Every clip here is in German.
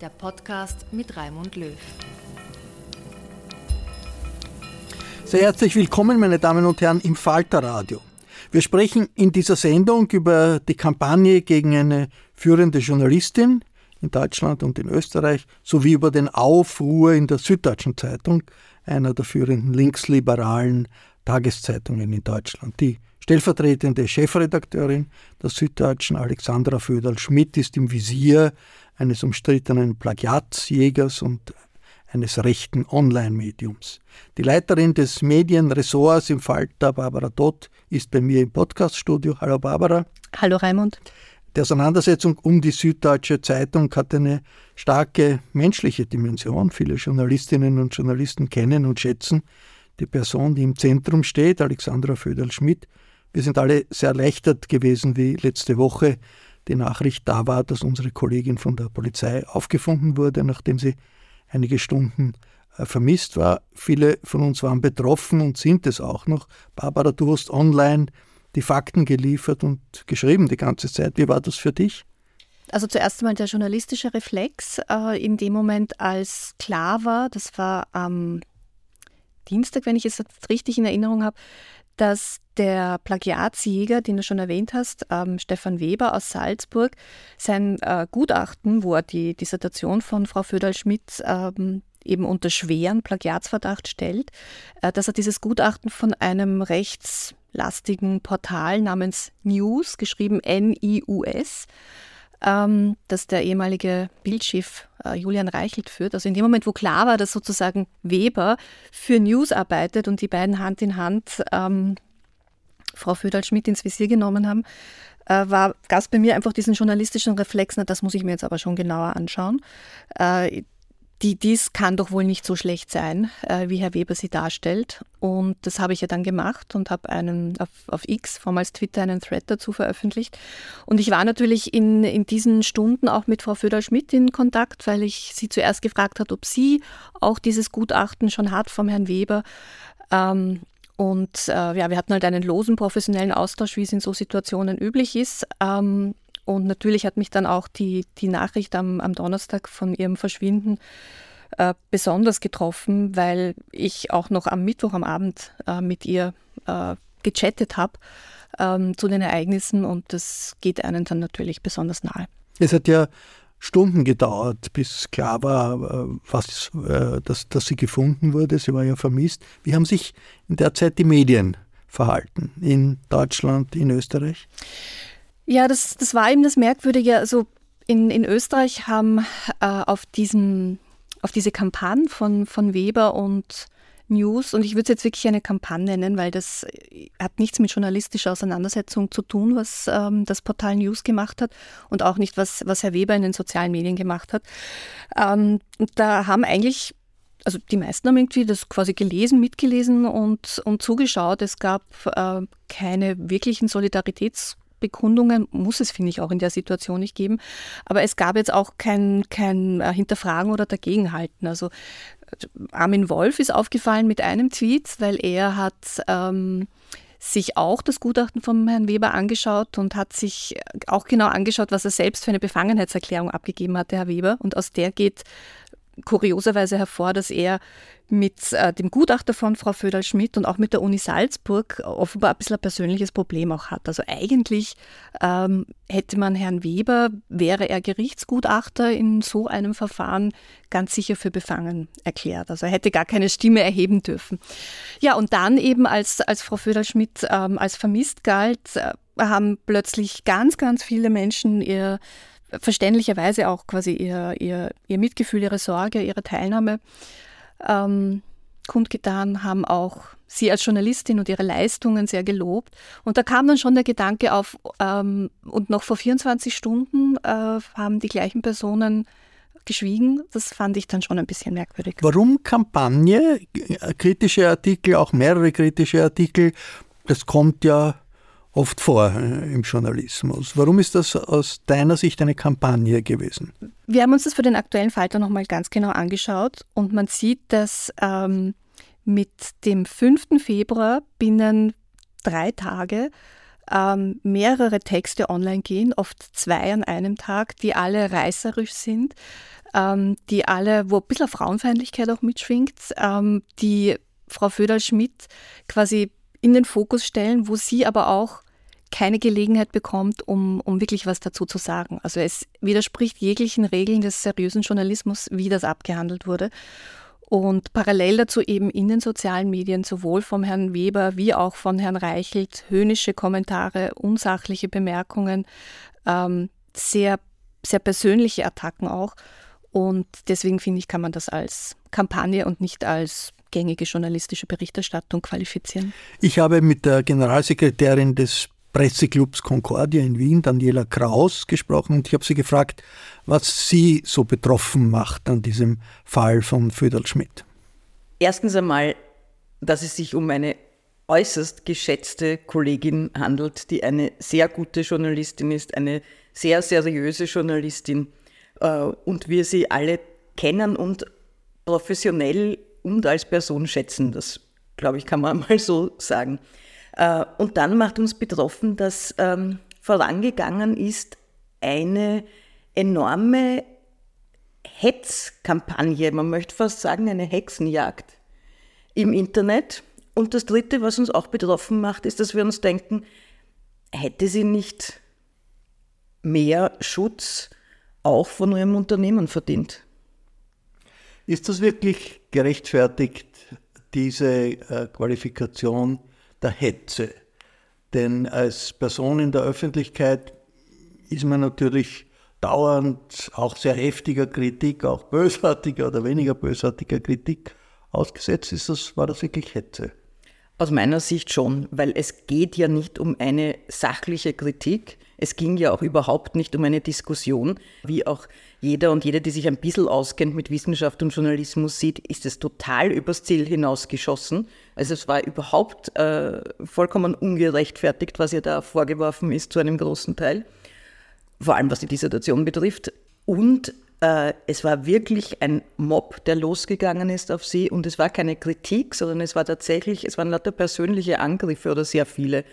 der Podcast mit Raimund Löw. Sehr herzlich willkommen, meine Damen und Herren, im Falterradio. Wir sprechen in dieser Sendung über die Kampagne gegen eine führende Journalistin in Deutschland und in Österreich sowie über den Aufruhr in der Süddeutschen Zeitung, einer der führenden linksliberalen Tageszeitungen in Deutschland. Die stellvertretende Chefredakteurin der Süddeutschen, Alexandra Föderl-Schmidt, ist im Visier eines umstrittenen Plagiatsjägers und eines rechten Online-Mediums. Die Leiterin des Medienressorts im Falter, Barbara Dott, ist bei mir im Podcaststudio. Hallo Barbara. Hallo Raimund. Die Auseinandersetzung um die Süddeutsche Zeitung hat eine starke menschliche Dimension. Viele Journalistinnen und Journalisten kennen und schätzen die Person, die im Zentrum steht, Alexandra Föderl-Schmidt. Wir sind alle sehr erleichtert gewesen, wie letzte Woche die Nachricht da war, dass unsere Kollegin von der Polizei aufgefunden wurde, nachdem sie einige Stunden äh, vermisst war. Viele von uns waren betroffen und sind es auch noch. Barbara, du hast online die Fakten geliefert und geschrieben die ganze Zeit. Wie war das für dich? Also zuerst einmal der journalistische Reflex. Äh, in dem Moment, als klar war, das war am Dienstag, wenn ich es richtig in Erinnerung habe, dass der Plagiatsjäger, den du schon erwähnt hast, ähm, Stefan Weber aus Salzburg, sein äh, Gutachten, wo er die Dissertation von Frau Föderl-Schmidt ähm, eben unter schweren Plagiatsverdacht stellt, äh, dass er dieses Gutachten von einem rechtslastigen Portal namens News, geschrieben N-I-U-S, ähm, das der ehemalige Bildchef äh, Julian Reichelt führt. Also in dem Moment, wo klar war, dass sozusagen Weber für News arbeitet und die beiden Hand in Hand ähm, Frau Föderl-Schmidt ins Visier genommen haben, äh, gab es bei mir einfach diesen journalistischen Reflex, na, das muss ich mir jetzt aber schon genauer anschauen. Äh, die, dies kann doch wohl nicht so schlecht sein, äh, wie Herr Weber sie darstellt. Und das habe ich ja dann gemacht und habe einen auf, auf X, vormals Twitter, einen Thread dazu veröffentlicht. Und ich war natürlich in, in diesen Stunden auch mit Frau Föder-Schmidt in Kontakt, weil ich sie zuerst gefragt hat, ob sie auch dieses Gutachten schon hat vom Herrn Weber. Ähm, und äh, ja, wir hatten halt einen losen professionellen Austausch, wie es in so Situationen üblich ist. Ähm, und natürlich hat mich dann auch die, die Nachricht am, am Donnerstag von ihrem Verschwinden äh, besonders getroffen, weil ich auch noch am Mittwoch am Abend äh, mit ihr äh, gechattet habe ähm, zu den Ereignissen und das geht einen dann natürlich besonders nahe. Es hat ja Stunden gedauert, bis klar war, äh, was, äh, dass, dass sie gefunden wurde. Sie war ja vermisst. Wie haben sich in der Zeit die Medien verhalten in Deutschland, in Österreich? Ja, das, das war eben das Merkwürdige. Also in, in Österreich haben äh, auf, diesen, auf diese Kampagne von, von Weber und News. Und ich würde es jetzt wirklich eine Kampagne nennen, weil das hat nichts mit journalistischer Auseinandersetzung zu tun, was ähm, das Portal News gemacht hat und auch nicht, was, was Herr Weber in den sozialen Medien gemacht hat. Ähm, da haben eigentlich also die meisten haben irgendwie das quasi gelesen, mitgelesen und, und zugeschaut. Es gab äh, keine wirklichen Solidaritätsbekundungen, muss es, finde ich, auch in der Situation nicht geben. Aber es gab jetzt auch kein, kein äh, Hinterfragen oder Dagegenhalten. Also äh, Armin Wolf ist aufgefallen mit einem Tweet, weil er hat ähm, sich auch das Gutachten von Herrn Weber angeschaut und hat sich auch genau angeschaut, was er selbst für eine Befangenheitserklärung abgegeben hatte, Herr Weber. Und aus der geht kurioserweise hervor, dass er mit äh, dem Gutachter von Frau Föderl-Schmidt und auch mit der Uni Salzburg offenbar ein bisschen ein persönliches Problem auch hat. Also eigentlich ähm, hätte man Herrn Weber, wäre er Gerichtsgutachter in so einem Verfahren ganz sicher für befangen erklärt. Also er hätte gar keine Stimme erheben dürfen. Ja, und dann eben als, als Frau Föderl-Schmidt ähm, als vermisst galt, äh, haben plötzlich ganz, ganz viele Menschen ihr verständlicherweise auch quasi ihr, ihr, ihr Mitgefühl, ihre Sorge, ihre Teilnahme ähm, kundgetan, haben auch sie als Journalistin und ihre Leistungen sehr gelobt. Und da kam dann schon der Gedanke auf, ähm, und noch vor 24 Stunden äh, haben die gleichen Personen geschwiegen. Das fand ich dann schon ein bisschen merkwürdig. Warum Kampagne, kritische Artikel, auch mehrere kritische Artikel? Das kommt ja oft vor äh, im Journalismus. Warum ist das aus deiner Sicht eine Kampagne gewesen? Wir haben uns das für den aktuellen Falter nochmal ganz genau angeschaut und man sieht, dass ähm, mit dem 5. Februar binnen drei Tage ähm, mehrere Texte online gehen, oft zwei an einem Tag, die alle reißerisch sind, ähm, die alle, wo ein bisschen Frauenfeindlichkeit auch mitschwingt, ähm, die Frau Föderl-Schmidt quasi in den Fokus stellen, wo sie aber auch keine Gelegenheit bekommt, um, um wirklich was dazu zu sagen. Also es widerspricht jeglichen Regeln des seriösen Journalismus, wie das abgehandelt wurde. Und parallel dazu eben in den sozialen Medien sowohl vom Herrn Weber wie auch von Herrn Reichelt höhnische Kommentare, unsachliche Bemerkungen, ähm, sehr, sehr persönliche Attacken auch. Und deswegen finde ich, kann man das als Kampagne und nicht als gängige journalistische Berichterstattung qualifizieren. Ich habe mit der Generalsekretärin des Presseclubs Concordia in Wien, Daniela Kraus, gesprochen und ich habe sie gefragt, was sie so betroffen macht an diesem Fall von Föderl Schmidt. Erstens einmal, dass es sich um eine äußerst geschätzte Kollegin handelt, die eine sehr gute Journalistin ist, eine sehr seriöse Journalistin äh, und wir sie alle kennen und professionell und als Person schätzen. Das, glaube ich, kann man mal so sagen. Äh, und dann macht uns betroffen, dass ähm, vorangegangen ist eine enorme Hetzkampagne, man möchte fast sagen eine Hexenjagd im Internet. Und das Dritte, was uns auch betroffen macht, ist, dass wir uns denken, hätte sie nicht mehr Schutz auch von ihrem Unternehmen verdient? Ist das wirklich gerechtfertigt, diese äh, Qualifikation der Hetze. Denn als Person in der Öffentlichkeit ist man natürlich dauernd auch sehr heftiger Kritik, auch bösartiger oder weniger bösartiger Kritik ausgesetzt. Ist das, war das wirklich Hetze? Aus meiner Sicht schon, weil es geht ja nicht um eine sachliche Kritik. Es ging ja auch überhaupt nicht um eine Diskussion, wie auch jeder und jede, die sich ein bisschen auskennt mit Wissenschaft und Journalismus, sieht, ist es total übers Ziel hinausgeschossen. Also es war überhaupt äh, vollkommen ungerechtfertigt, was ihr da vorgeworfen ist, zu einem großen Teil. Vor allem was die Dissertation betrifft. Und es war wirklich ein Mob, der losgegangen ist auf sie. Und es war keine Kritik, sondern es war tatsächlich, es waren lauter persönliche Angriffe oder sehr viele.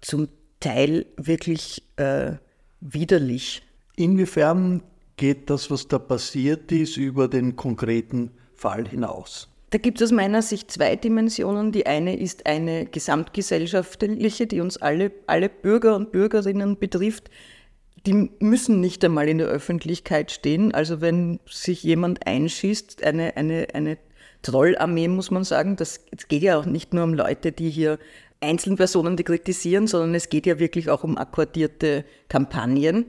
Zum Teil wirklich äh, widerlich. Inwiefern geht das, was da passiert ist, über den konkreten Fall hinaus? Da gibt es aus meiner Sicht zwei Dimensionen. Die eine ist eine gesamtgesellschaftliche, die uns alle, alle Bürger und Bürgerinnen betrifft. Die müssen nicht einmal in der Öffentlichkeit stehen. Also wenn sich jemand einschießt, eine, eine, eine Trollarmee, muss man sagen, das, es geht ja auch nicht nur um Leute, die hier einzelnen Personen die kritisieren, sondern es geht ja wirklich auch um akkordierte Kampagnen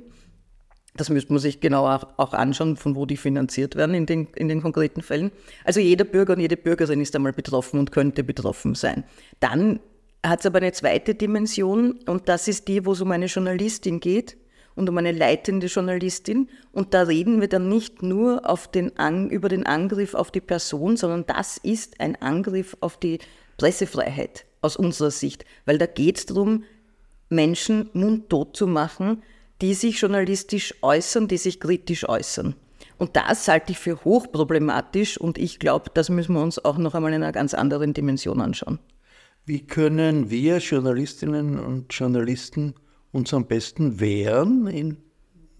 Das müsste man sich genau auch anschauen, von wo die finanziert werden in den, in den konkreten Fällen. Also jeder Bürger und jede Bürgerin ist einmal betroffen und könnte betroffen sein. Dann hat es aber eine zweite Dimension und das ist die, wo es um eine Journalistin geht und um eine leitende Journalistin. Und da reden wir dann nicht nur den An über den Angriff auf die Person, sondern das ist ein Angriff auf die Pressefreiheit aus unserer Sicht, weil da geht es darum, Menschen mundtot zu machen, die sich journalistisch äußern, die sich kritisch äußern. Und das halte ich für hochproblematisch und ich glaube, das müssen wir uns auch noch einmal in einer ganz anderen Dimension anschauen. Wie können wir Journalistinnen und Journalisten uns am besten wehren in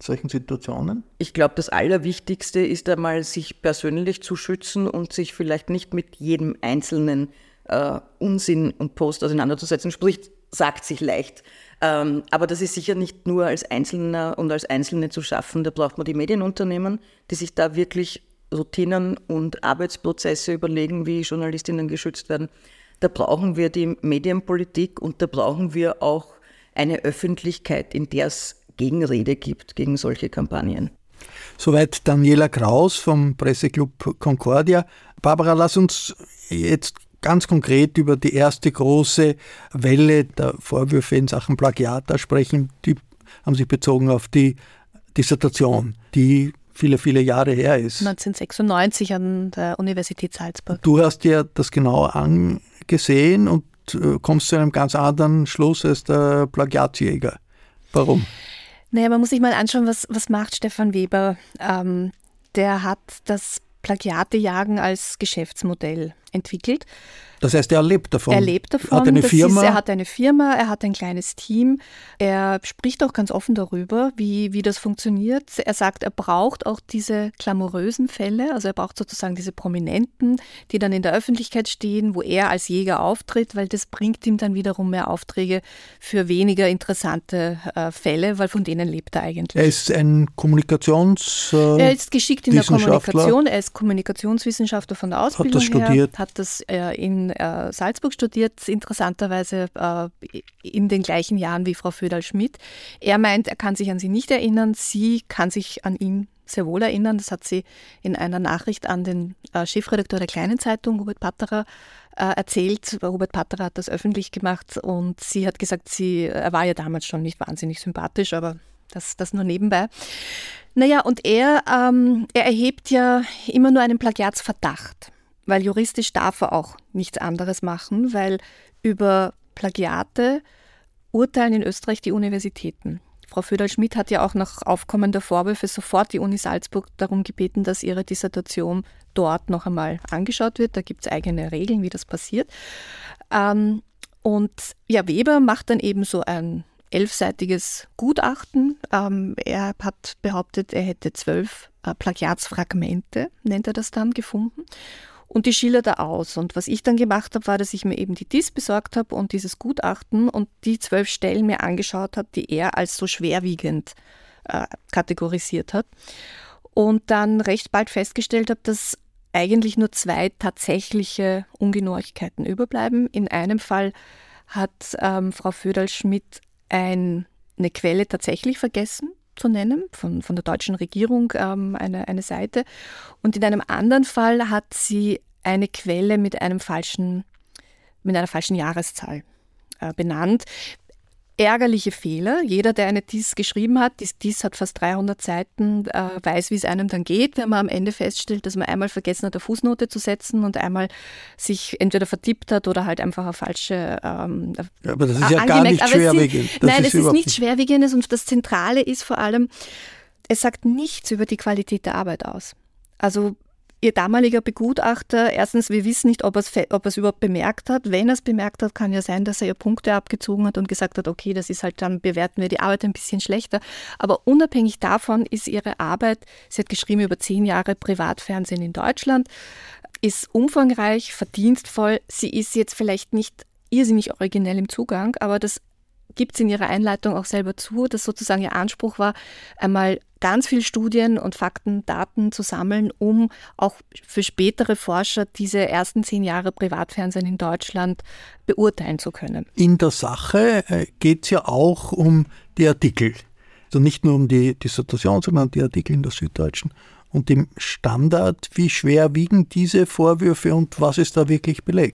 solchen Situationen? Ich glaube, das Allerwichtigste ist einmal, sich persönlich zu schützen und sich vielleicht nicht mit jedem einzelnen äh, Unsinn und Post auseinanderzusetzen. Sprich, sagt sich leicht. Ähm, aber das ist sicher nicht nur als Einzelner und als Einzelne zu schaffen. Da braucht man die Medienunternehmen, die sich da wirklich Routinen und Arbeitsprozesse überlegen, wie Journalistinnen geschützt werden. Da brauchen wir die Medienpolitik und da brauchen wir auch eine Öffentlichkeit, in der es Gegenrede gibt gegen solche Kampagnen. Soweit Daniela Kraus vom Presseclub Concordia. Barbara, lass uns jetzt ganz konkret über die erste große Welle der Vorwürfe in Sachen Plagiat da sprechen. Die haben sich bezogen auf die Dissertation, die viele, viele Jahre her ist. 1996 an der Universität Salzburg. Du hast dir das genau angesehen und äh, kommst zu einem ganz anderen Schluss als der Plagiatsjäger. Warum? Naja, man muss sich mal anschauen, was, was macht Stefan Weber. Ähm, der hat das Plagiatejagen als Geschäftsmodell entwickelt. Das heißt, er lebt davon. Er lebt davon. Hat eine Firma. Ist, er hat eine Firma, er hat ein kleines Team. Er spricht auch ganz offen darüber, wie, wie das funktioniert. Er sagt, er braucht auch diese glamourösen Fälle, also er braucht sozusagen diese Prominenten, die dann in der Öffentlichkeit stehen, wo er als Jäger auftritt, weil das bringt ihm dann wiederum mehr Aufträge für weniger interessante äh, Fälle, weil von denen lebt er eigentlich. Er ist ein Kommunikations. Äh, er ist geschickt in der Kommunikation. Er ist Kommunikationswissenschaftler von der Ausbildung hat das studiert. her, hat das äh, in äh, Salzburg studiert, interessanterweise äh, in den gleichen Jahren wie Frau Föderl-Schmidt. Er meint, er kann sich an sie nicht erinnern, sie kann sich an ihn sehr wohl erinnern. Das hat sie in einer Nachricht an den äh, Chefredakteur der Kleinen Zeitung, Hubert Patterer, äh, erzählt. Hubert Patterer hat das öffentlich gemacht und sie hat gesagt, sie, er war ja damals schon nicht wahnsinnig sympathisch, aber das, das nur nebenbei. Naja, und er, ähm, er erhebt ja immer nur einen Plagiatsverdacht weil juristisch darf er auch nichts anderes machen, weil über Plagiate urteilen in Österreich die Universitäten. Frau Föderl-Schmidt hat ja auch nach Aufkommen der Vorwürfe sofort die Uni Salzburg darum gebeten, dass ihre Dissertation dort noch einmal angeschaut wird. Da gibt es eigene Regeln, wie das passiert. Ähm, und ja, Weber macht dann eben so ein elfseitiges Gutachten. Ähm, er hat behauptet, er hätte zwölf äh, Plagiatsfragmente, nennt er das dann, gefunden und die schildert er aus. Und was ich dann gemacht habe, war, dass ich mir eben die DIS besorgt habe und dieses Gutachten und die zwölf Stellen mir angeschaut habe, die er als so schwerwiegend äh, kategorisiert hat. Und dann recht bald festgestellt habe, dass eigentlich nur zwei tatsächliche Ungenauigkeiten überbleiben. In einem Fall hat ähm, Frau Föderl-Schmidt ein, eine Quelle tatsächlich vergessen zu nennen, von, von der deutschen Regierung ähm, eine, eine Seite. Und in einem anderen Fall hat sie eine Quelle mit einem falschen, mit einer falschen Jahreszahl äh, benannt ärgerliche Fehler. Jeder, der eine DIS geschrieben hat, dies, DIS hat fast 300 Seiten, äh, weiß, wie es einem dann geht, wenn man am Ende feststellt, dass man einmal vergessen hat, eine Fußnote zu setzen und einmal sich entweder vertippt hat oder halt einfach eine falsche. Ähm, ja, aber das ist ja gar nicht schwerwiegend. Sind, nein, ist es ist nichts Schwerwiegendes und das Zentrale ist vor allem, es sagt nichts über die Qualität der Arbeit aus. Also Ihr damaliger Begutachter, erstens, wir wissen nicht, ob er es überhaupt bemerkt hat. Wenn er es bemerkt hat, kann ja sein, dass er ihr Punkte abgezogen hat und gesagt hat, okay, das ist halt, dann bewerten wir die Arbeit ein bisschen schlechter. Aber unabhängig davon ist ihre Arbeit, sie hat geschrieben über zehn Jahre Privatfernsehen in Deutschland, ist umfangreich, verdienstvoll. Sie ist jetzt vielleicht nicht irrsinnig originell im Zugang, aber das gibt es in ihrer Einleitung auch selber zu, dass sozusagen ihr Anspruch war, einmal ganz viel Studien und Fakten, Daten zu sammeln, um auch für spätere Forscher diese ersten zehn Jahre Privatfernsehen in Deutschland beurteilen zu können. In der Sache äh, geht es ja auch um die Artikel. Also nicht nur um die Dissertation, sondern die Artikel in der Süddeutschen und dem Standard. Wie schwer wiegen diese Vorwürfe und was ist da wirklich belegt?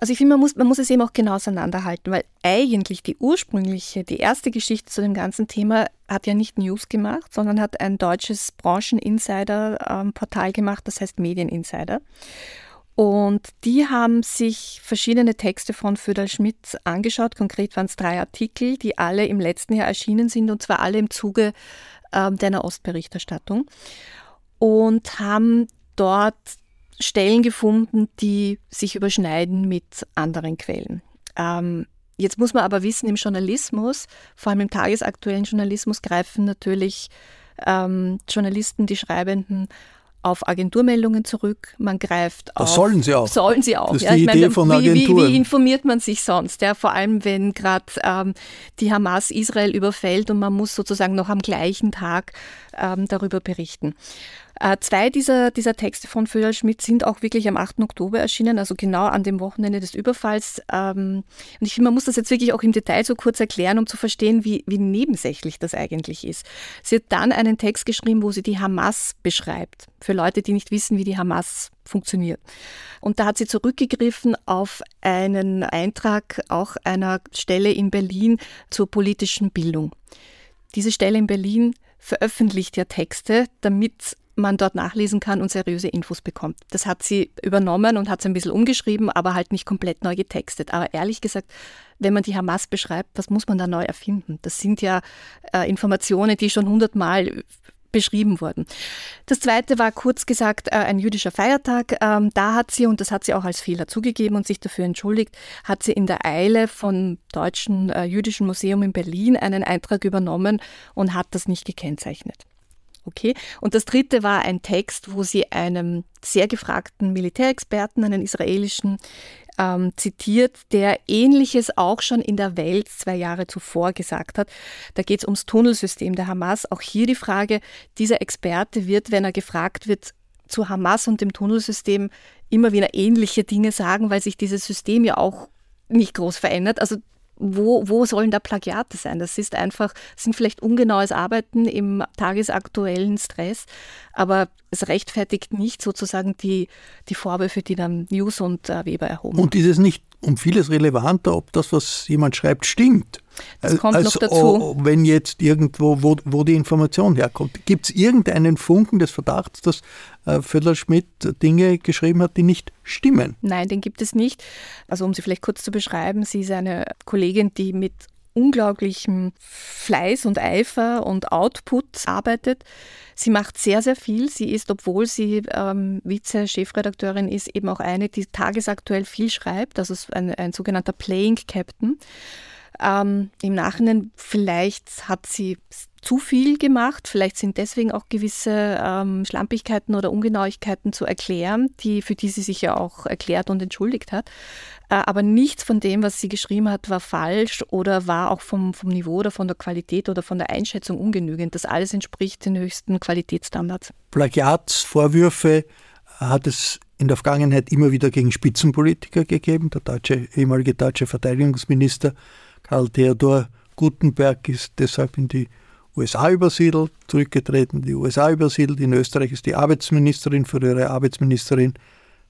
Also ich finde, man muss, man muss es eben auch genau auseinanderhalten, weil eigentlich die ursprüngliche, die erste Geschichte zu dem ganzen Thema hat ja nicht News gemacht, sondern hat ein deutsches Brancheninsider-Portal gemacht, das heißt Medieninsider. Und die haben sich verschiedene Texte von Föderl Schmidt angeschaut. Konkret waren es drei Artikel, die alle im letzten Jahr erschienen sind und zwar alle im Zuge äh, der Ostberichterstattung. Und haben dort Stellen gefunden, die sich überschneiden mit anderen Quellen. Ähm, jetzt muss man aber wissen, im Journalismus, vor allem im tagesaktuellen Journalismus, greifen natürlich ähm, Journalisten, die Schreibenden, auf Agenturmeldungen zurück. Man greift das auf. sollen sie auch. Sollen sie auch. Das ist die Idee meine, von wie, wie, Agenturen. wie informiert man sich sonst? Ja, vor allem, wenn gerade ähm, die Hamas Israel überfällt und man muss sozusagen noch am gleichen Tag ähm, darüber berichten. Äh, zwei dieser, dieser Texte von Föderl Schmidt sind auch wirklich am 8. Oktober erschienen, also genau an dem Wochenende des Überfalls. Ähm, und ich finde, man muss das jetzt wirklich auch im Detail so kurz erklären, um zu verstehen, wie, wie nebensächlich das eigentlich ist. Sie hat dann einen Text geschrieben, wo sie die Hamas beschreibt, für Leute, die nicht wissen, wie die Hamas funktioniert. Und da hat sie zurückgegriffen auf einen Eintrag auch einer Stelle in Berlin zur politischen Bildung. Diese Stelle in Berlin veröffentlicht ja Texte, damit man dort nachlesen kann und seriöse Infos bekommt. Das hat sie übernommen und hat es ein bisschen umgeschrieben, aber halt nicht komplett neu getextet. Aber ehrlich gesagt, wenn man die Hamas beschreibt, was muss man da neu erfinden? Das sind ja äh, Informationen, die schon hundertmal beschrieben wurden. Das zweite war kurz gesagt äh, ein jüdischer Feiertag. Ähm, da hat sie, und das hat sie auch als Fehler zugegeben und sich dafür entschuldigt, hat sie in der Eile vom Deutschen äh, Jüdischen Museum in Berlin einen Eintrag übernommen und hat das nicht gekennzeichnet. Okay. Und das dritte war ein Text, wo sie einem sehr gefragten Militärexperten, einen israelischen, ähm, zitiert, der Ähnliches auch schon in der Welt zwei Jahre zuvor gesagt hat. Da geht es ums Tunnelsystem der Hamas. Auch hier die Frage, dieser Experte wird, wenn er gefragt wird, zu Hamas und dem Tunnelsystem immer wieder ähnliche Dinge sagen, weil sich dieses System ja auch nicht groß verändert. Also wo, wo sollen da Plagiate sein? Das ist einfach, sind vielleicht ungenaues Arbeiten im tagesaktuellen Stress, aber es rechtfertigt nicht sozusagen die, die Vorwürfe, die dann News und äh, Weber erhoben. Und ist es nicht um vieles relevanter, ob das, was jemand schreibt, stimmt? Das kommt als, noch dazu. Wenn jetzt irgendwo, wo, wo die Information herkommt. Gibt es irgendeinen Funken des Verdachts, dass äh, Föderl Schmidt Dinge geschrieben hat, die nicht stimmen? Nein, den gibt es nicht. Also um sie vielleicht kurz zu beschreiben, sie ist eine Kollegin, die mit unglaublichem Fleiß und Eifer und Output arbeitet. Sie macht sehr, sehr viel. Sie ist, obwohl sie ähm, Vize-Chefredakteurin ist, eben auch eine, die tagesaktuell viel schreibt. Das ist ein, ein sogenannter Playing Captain. Ähm, Im Nachhinein vielleicht hat sie zu viel gemacht, vielleicht sind deswegen auch gewisse ähm, Schlampigkeiten oder Ungenauigkeiten zu erklären, die, für die sie sich ja auch erklärt und entschuldigt hat. Äh, aber nichts von dem, was sie geschrieben hat, war falsch oder war auch vom, vom Niveau oder von der Qualität oder von der Einschätzung ungenügend. Das alles entspricht den höchsten Qualitätsstandards. Plagiatsvorwürfe hat es in der Vergangenheit immer wieder gegen Spitzenpolitiker gegeben. Der deutsche, ehemalige deutsche Verteidigungsminister Karl Theodor Gutenberg ist deshalb in die USA übersiedelt, zurückgetreten, die USA übersiedelt. In Österreich ist die Arbeitsministerin für ihre Arbeitsministerin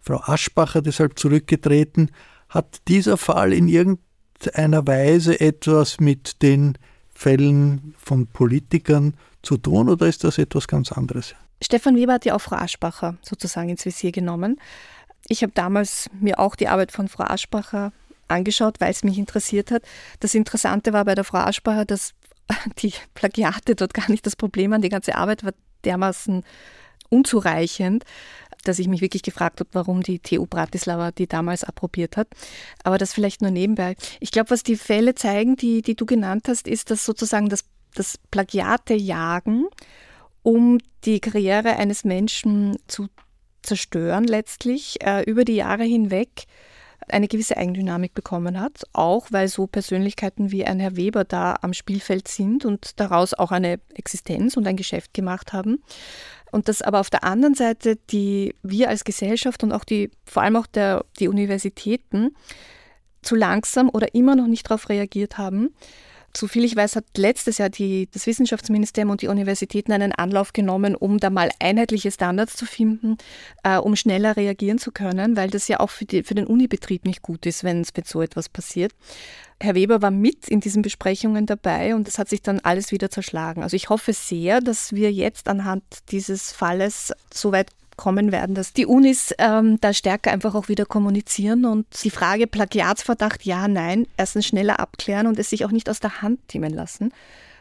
Frau Aschbacher deshalb zurückgetreten. Hat dieser Fall in irgendeiner Weise etwas mit den Fällen von Politikern zu tun oder ist das etwas ganz anderes? Stefan Weber hat ja auch Frau Aschbacher sozusagen ins Visier genommen. Ich habe damals mir auch die Arbeit von Frau Aschbacher angeschaut, weil es mich interessiert hat. Das Interessante war bei der Frau Aschbacher, dass die Plagiate dort gar nicht das Problem waren. Die ganze Arbeit war dermaßen unzureichend, dass ich mich wirklich gefragt habe, warum die TU Bratislava die damals approbiert hat. Aber das vielleicht nur nebenbei. Ich glaube, was die Fälle zeigen, die, die du genannt hast, ist, dass sozusagen das, das Plagiate-Jagen, um die Karriere eines Menschen zu zerstören, letztlich äh, über die Jahre hinweg eine gewisse Eigendynamik bekommen hat, auch weil so Persönlichkeiten wie ein Herr Weber da am Spielfeld sind und daraus auch eine Existenz und ein Geschäft gemacht haben. Und dass aber auf der anderen Seite die wir als Gesellschaft und auch die, vor allem auch der, die Universitäten zu langsam oder immer noch nicht darauf reagiert haben Soviel ich weiß, hat letztes Jahr die, das Wissenschaftsministerium und die Universitäten einen Anlauf genommen, um da mal einheitliche Standards zu finden, äh, um schneller reagieren zu können, weil das ja auch für, die, für den Unibetrieb nicht gut ist, wenn es mit so etwas passiert. Herr Weber war mit in diesen Besprechungen dabei und es hat sich dann alles wieder zerschlagen. Also ich hoffe sehr, dass wir jetzt anhand dieses Falles so weit kommen werden, dass die Unis ähm, da stärker einfach auch wieder kommunizieren und die Frage Plagiatsverdacht, ja, nein, erstens schneller abklären und es sich auch nicht aus der Hand nehmen lassen,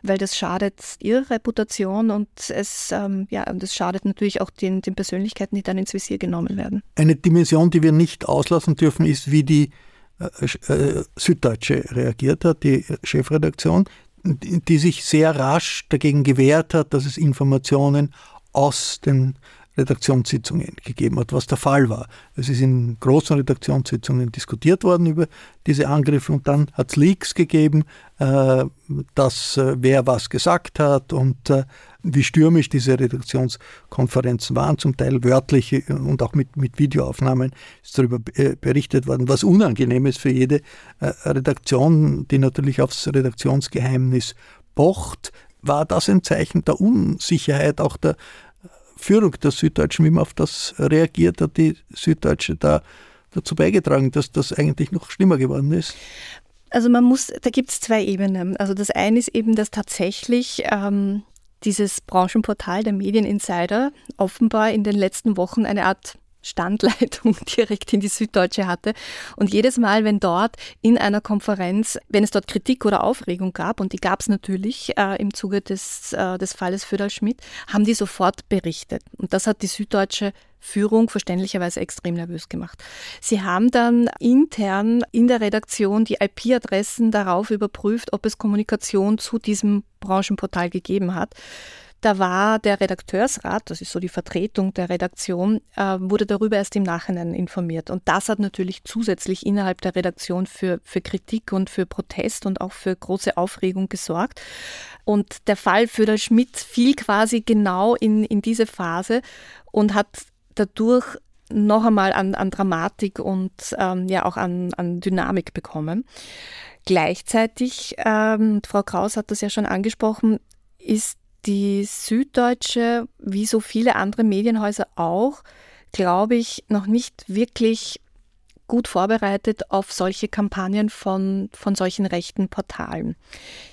weil das schadet ihrer Reputation und es, ähm, ja, und es schadet natürlich auch den, den Persönlichkeiten, die dann ins Visier genommen werden. Eine Dimension, die wir nicht auslassen dürfen, ist, wie die äh, äh Süddeutsche reagiert hat, die Chefredaktion, die sich sehr rasch dagegen gewehrt hat, dass es Informationen aus den Redaktionssitzungen gegeben hat, was der Fall war. Es ist in großen Redaktionssitzungen diskutiert worden über diese Angriffe und dann hat es Leaks gegeben, äh, dass äh, wer was gesagt hat und äh, wie stürmisch diese Redaktionskonferenzen waren, zum Teil wörtlich und auch mit, mit Videoaufnahmen ist darüber äh, berichtet worden, was unangenehm ist für jede äh, Redaktion, die natürlich aufs Redaktionsgeheimnis pocht. War das ein Zeichen der Unsicherheit auch der Führung der Süddeutschen, wie man auf das reagiert, hat die Süddeutsche da dazu beigetragen, dass das eigentlich noch schlimmer geworden ist? Also man muss, da gibt es zwei Ebenen. Also das eine ist eben, dass tatsächlich ähm, dieses Branchenportal der Medieninsider offenbar in den letzten Wochen eine Art Standleitung direkt in die Süddeutsche hatte. Und jedes Mal, wenn dort in einer Konferenz, wenn es dort Kritik oder Aufregung gab, und die gab es natürlich äh, im Zuge des, äh, des Falles Föderl-Schmidt, haben die sofort berichtet. Und das hat die Süddeutsche Führung verständlicherweise extrem nervös gemacht. Sie haben dann intern in der Redaktion die IP-Adressen darauf überprüft, ob es Kommunikation zu diesem Branchenportal gegeben hat. Da war der Redakteursrat, das ist so die Vertretung der Redaktion, äh, wurde darüber erst im Nachhinein informiert. Und das hat natürlich zusätzlich innerhalb der Redaktion für, für Kritik und für Protest und auch für große Aufregung gesorgt. Und der Fall für der Schmidt fiel quasi genau in, in diese Phase und hat dadurch noch einmal an, an Dramatik und ähm, ja auch an, an Dynamik bekommen. Gleichzeitig, ähm, Frau Kraus hat das ja schon angesprochen, ist die Süddeutsche, wie so viele andere Medienhäuser auch, glaube ich, noch nicht wirklich gut vorbereitet auf solche Kampagnen von, von solchen rechten Portalen.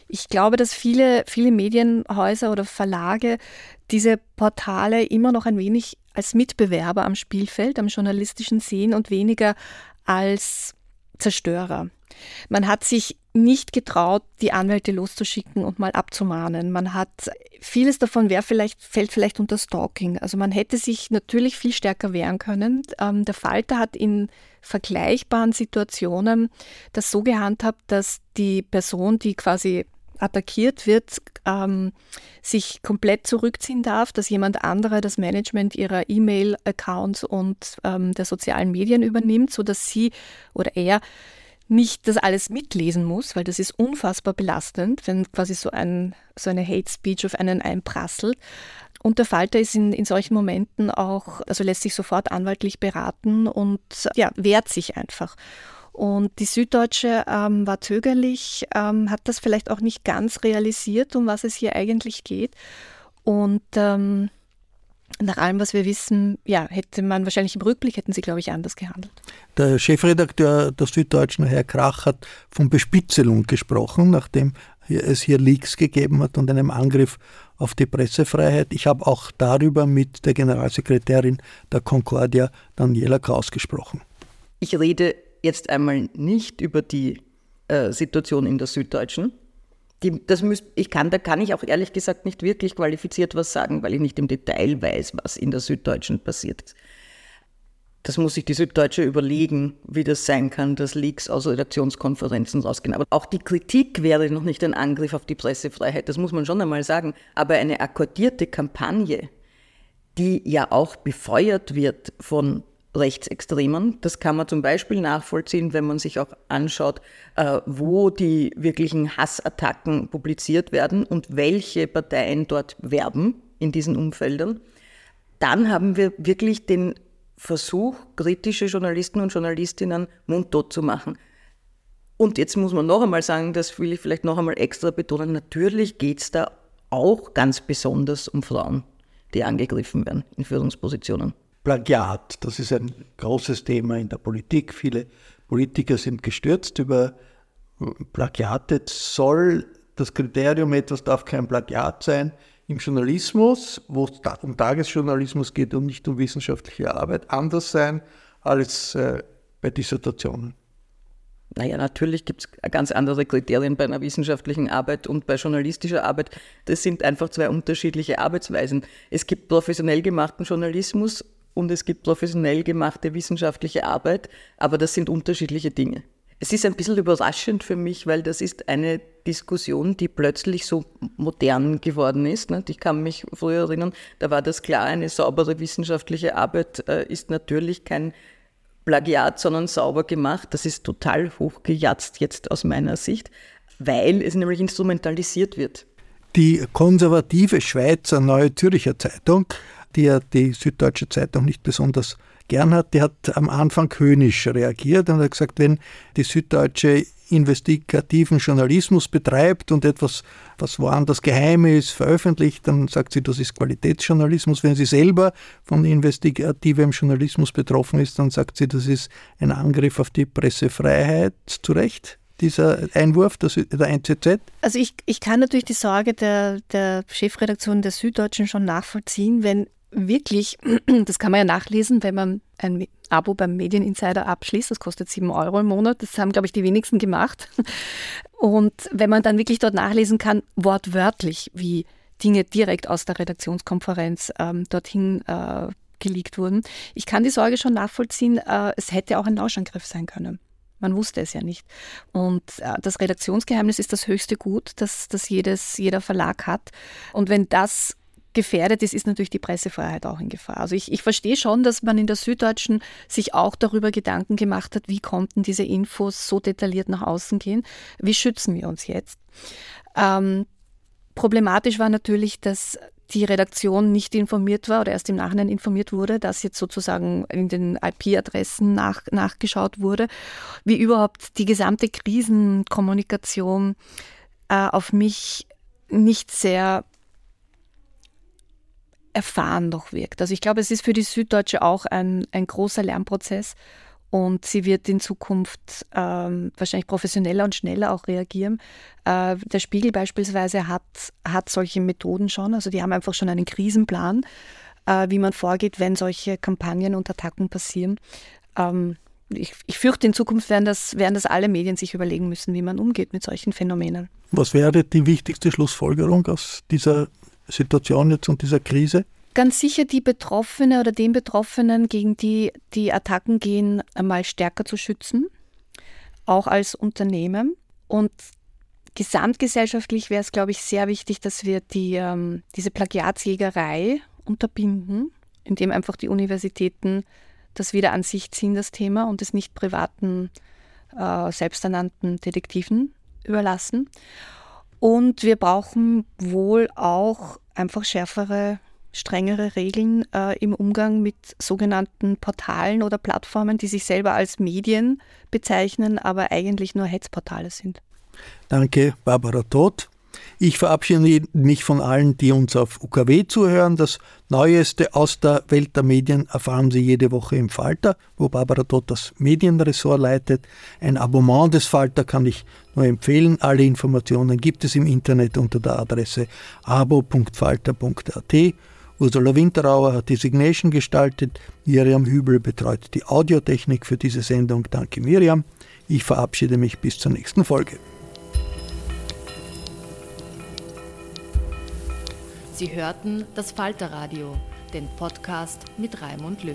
Ich glaube, dass viele, viele Medienhäuser oder Verlage diese Portale immer noch ein wenig als Mitbewerber am Spielfeld, am journalistischen sehen und weniger als Zerstörer. Man hat sich nicht getraut, die Anwälte loszuschicken und mal abzumahnen. Man hat vieles davon wäre vielleicht, fällt vielleicht unter Stalking. Also man hätte sich natürlich viel stärker wehren können. Ähm, der Falter hat in vergleichbaren Situationen das so gehandhabt, dass die Person, die quasi attackiert wird, ähm, sich komplett zurückziehen darf, dass jemand anderer das Management ihrer E-Mail-Accounts und ähm, der sozialen Medien übernimmt, sodass sie oder er nicht das alles mitlesen muss, weil das ist unfassbar belastend, wenn quasi so, ein, so eine Hate Speech auf einen einprasselt. Und der Falter ist in, in solchen Momenten auch, also lässt sich sofort anwaltlich beraten und ja, wehrt sich einfach. Und die Süddeutsche ähm, war zögerlich, ähm, hat das vielleicht auch nicht ganz realisiert, um was es hier eigentlich geht. Und ähm, nach allem, was wir wissen, ja, hätte man wahrscheinlich im Rückblick, hätten sie, glaube ich, anders gehandelt. Der Chefredakteur der Süddeutschen, Herr Krach, hat von Bespitzelung gesprochen, nachdem es hier Leaks gegeben hat und einem Angriff auf die Pressefreiheit. Ich habe auch darüber mit der Generalsekretärin der Concordia, Daniela Kraus, gesprochen. Ich rede jetzt einmal nicht über die äh, Situation in der Süddeutschen, die, das müß, ich kann, da kann ich auch ehrlich gesagt nicht wirklich qualifiziert was sagen, weil ich nicht im Detail weiß, was in der Süddeutschen passiert ist. Das muss sich die Süddeutsche überlegen, wie das sein kann, dass Leaks aus Redaktionskonferenzen rausgehen. Aber auch die Kritik wäre noch nicht ein Angriff auf die Pressefreiheit, das muss man schon einmal sagen. Aber eine akkordierte Kampagne, die ja auch befeuert wird von Rechtsextremen. Das kann man zum Beispiel nachvollziehen, wenn man sich auch anschaut, äh, wo die wirklichen Hassattacken publiziert werden und welche Parteien dort werben in diesen Umfeldern. Dann haben wir wirklich den Versuch, kritische Journalisten und Journalistinnen mundtot zu machen. Und jetzt muss man noch einmal sagen, das will ich vielleicht noch einmal extra betonen, natürlich geht es da auch ganz besonders um Frauen, die angegriffen werden in Führungspositionen. Plagiat, das ist ein großes Thema in der Politik. Viele Politiker sind gestürzt über Plagiate. Soll das Kriterium, etwas darf kein Plagiat sein, im Journalismus, wo es um Tagesjournalismus geht und nicht um wissenschaftliche Arbeit, anders sein als äh, bei Dissertationen? Naja, natürlich gibt es ganz andere Kriterien bei einer wissenschaftlichen Arbeit und bei journalistischer Arbeit. Das sind einfach zwei unterschiedliche Arbeitsweisen. Es gibt professionell gemachten Journalismus und es gibt professionell gemachte wissenschaftliche Arbeit, aber das sind unterschiedliche Dinge. Es ist ein bisschen überraschend für mich, weil das ist eine Diskussion, die plötzlich so modern geworden ist. Ich kann mich früher erinnern, da war das klar, eine saubere wissenschaftliche Arbeit äh, ist natürlich kein Plagiat, sondern sauber gemacht. Das ist total hochgejatzt jetzt aus meiner Sicht, weil es nämlich instrumentalisiert wird. Die konservative Schweizer Neue Zürcher Zeitung, die ja die Süddeutsche Zeitung nicht besonders gern hat, die hat am Anfang höhnisch reagiert und hat gesagt, wenn die Süddeutsche investigativen Journalismus betreibt und etwas, was woanders geheim ist, veröffentlicht, dann sagt sie, das ist Qualitätsjournalismus. Wenn sie selber von investigativem Journalismus betroffen ist, dann sagt sie, das ist ein Angriff auf die Pressefreiheit. Zu Recht? Dieser Einwurf der, NZZ? Also ich, ich kann natürlich die Sorge der, der Chefredaktion der Süddeutschen schon nachvollziehen, wenn wirklich, das kann man ja nachlesen, wenn man ein Abo beim Medieninsider abschließt. Das kostet 7 Euro im Monat. Das haben, glaube ich, die wenigsten gemacht. Und wenn man dann wirklich dort nachlesen kann, wortwörtlich, wie Dinge direkt aus der Redaktionskonferenz ähm, dorthin äh, geleakt wurden. Ich kann die Sorge schon nachvollziehen, äh, es hätte auch ein Lauschangriff sein können. Man wusste es ja nicht. Und äh, das Redaktionsgeheimnis ist das höchste Gut, das, das jedes, jeder Verlag hat. Und wenn das gefährdet ist, ist natürlich die Pressefreiheit auch in Gefahr. Also ich, ich verstehe schon, dass man in der Süddeutschen sich auch darüber Gedanken gemacht hat, wie konnten diese Infos so detailliert nach außen gehen, wie schützen wir uns jetzt. Ähm, problematisch war natürlich, dass die Redaktion nicht informiert war oder erst im Nachhinein informiert wurde, dass jetzt sozusagen in den IP-Adressen nach, nachgeschaut wurde, wie überhaupt die gesamte Krisenkommunikation äh, auf mich nicht sehr erfahren noch wirkt. Also ich glaube, es ist für die Süddeutsche auch ein, ein großer Lernprozess und sie wird in Zukunft ähm, wahrscheinlich professioneller und schneller auch reagieren. Äh, der Spiegel beispielsweise hat, hat solche Methoden schon, also die haben einfach schon einen Krisenplan, äh, wie man vorgeht, wenn solche Kampagnen und Attacken passieren. Ähm, ich, ich, fürchte, in Zukunft werden das, werden das alle Medien sich überlegen müssen, wie man umgeht mit solchen Phänomenen. Was wäre die wichtigste Schlussfolgerung aus dieser Situation jetzt und dieser Krise? Ganz sicher die Betroffene oder den Betroffenen, gegen die die Attacken gehen, einmal stärker zu schützen, auch als Unternehmen. Und gesamtgesellschaftlich wäre es, glaube ich, sehr wichtig, dass wir die, ähm, diese Plagiatsjägerei unterbinden, indem einfach die Universitäten das wieder an sich ziehen, das Thema, und es nicht privaten, äh, selbsternannten Detektiven überlassen. Und wir brauchen wohl auch einfach schärfere, strengere Regeln äh, im Umgang mit sogenannten Portalen oder Plattformen, die sich selber als Medien bezeichnen, aber eigentlich nur Hetzportale sind. Danke, Barbara Todt. Ich verabschiede mich von allen, die uns auf UKW zuhören. Das Neueste aus der Welt der Medien erfahren Sie jede Woche im Falter, wo Barbara dort das Medienressort leitet. Ein Abonnement des Falter kann ich nur empfehlen. Alle Informationen gibt es im Internet unter der Adresse abo.falter.at. Ursula Winterauer hat die Signation gestaltet. Miriam Hübel betreut die Audiotechnik für diese Sendung. Danke Miriam. Ich verabschiede mich bis zur nächsten Folge. Sie hörten das Falterradio, den Podcast mit Raimund Löw.